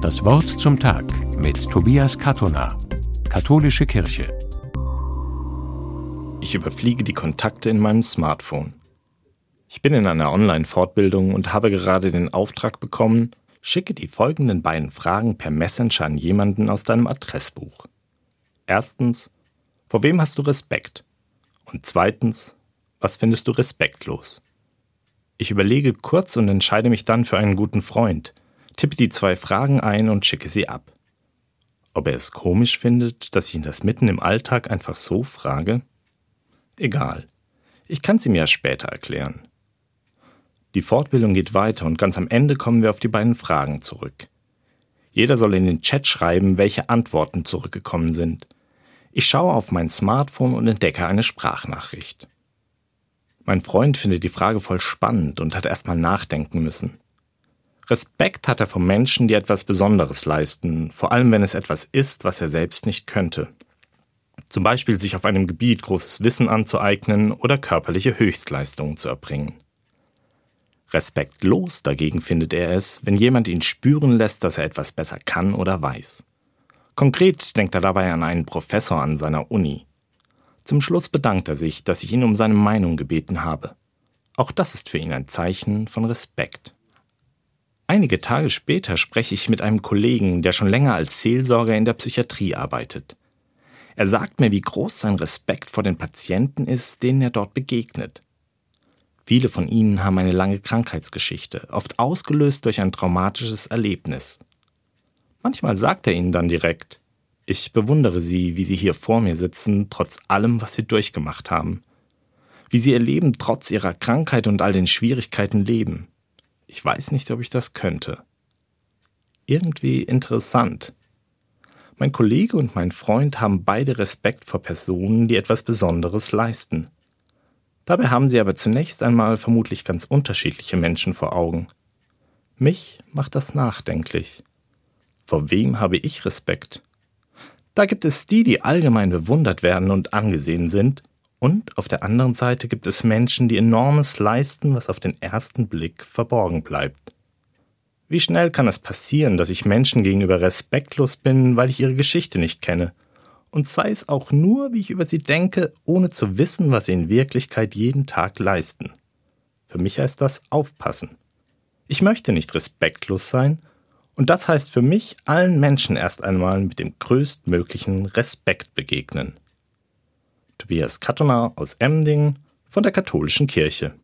Das Wort zum Tag mit Tobias Katona, Katholische Kirche. Ich überfliege die Kontakte in meinem Smartphone. Ich bin in einer Online-Fortbildung und habe gerade den Auftrag bekommen, schicke die folgenden beiden Fragen per Messenger an jemanden aus deinem Adressbuch. Erstens, vor wem hast du Respekt? Und zweitens, was findest du respektlos? Ich überlege kurz und entscheide mich dann für einen guten Freund, tippe die zwei Fragen ein und schicke sie ab. Ob er es komisch findet, dass ich ihn das mitten im Alltag einfach so frage? Egal. Ich kann sie mir ja später erklären. Die Fortbildung geht weiter und ganz am Ende kommen wir auf die beiden Fragen zurück. Jeder soll in den Chat schreiben, welche Antworten zurückgekommen sind. Ich schaue auf mein Smartphone und entdecke eine Sprachnachricht. Mein Freund findet die Frage voll spannend und hat erstmal nachdenken müssen. Respekt hat er vor Menschen, die etwas Besonderes leisten, vor allem wenn es etwas ist, was er selbst nicht könnte. Zum Beispiel sich auf einem Gebiet großes Wissen anzueignen oder körperliche Höchstleistungen zu erbringen. Respektlos dagegen findet er es, wenn jemand ihn spüren lässt, dass er etwas besser kann oder weiß. Konkret denkt er dabei an einen Professor an seiner Uni. Zum Schluss bedankt er sich, dass ich ihn um seine Meinung gebeten habe. Auch das ist für ihn ein Zeichen von Respekt. Einige Tage später spreche ich mit einem Kollegen, der schon länger als Seelsorger in der Psychiatrie arbeitet. Er sagt mir, wie groß sein Respekt vor den Patienten ist, denen er dort begegnet. Viele von ihnen haben eine lange Krankheitsgeschichte, oft ausgelöst durch ein traumatisches Erlebnis. Manchmal sagt er ihnen dann direkt, ich bewundere Sie, wie Sie hier vor mir sitzen, trotz allem, was Sie durchgemacht haben. Wie Sie Ihr Leben trotz Ihrer Krankheit und all den Schwierigkeiten leben. Ich weiß nicht, ob ich das könnte. Irgendwie interessant. Mein Kollege und mein Freund haben beide Respekt vor Personen, die etwas Besonderes leisten. Dabei haben sie aber zunächst einmal vermutlich ganz unterschiedliche Menschen vor Augen. Mich macht das nachdenklich. Vor wem habe ich Respekt? Da gibt es die, die allgemein bewundert werden und angesehen sind, und auf der anderen Seite gibt es Menschen, die enormes leisten, was auf den ersten Blick verborgen bleibt. Wie schnell kann es passieren, dass ich Menschen gegenüber respektlos bin, weil ich ihre Geschichte nicht kenne, und sei es auch nur, wie ich über sie denke, ohne zu wissen, was sie in Wirklichkeit jeden Tag leisten. Für mich heißt das aufpassen. Ich möchte nicht respektlos sein, und das heißt für mich, allen Menschen erst einmal mit dem größtmöglichen Respekt begegnen. Tobias Kattoner aus Emding von der Katholischen Kirche.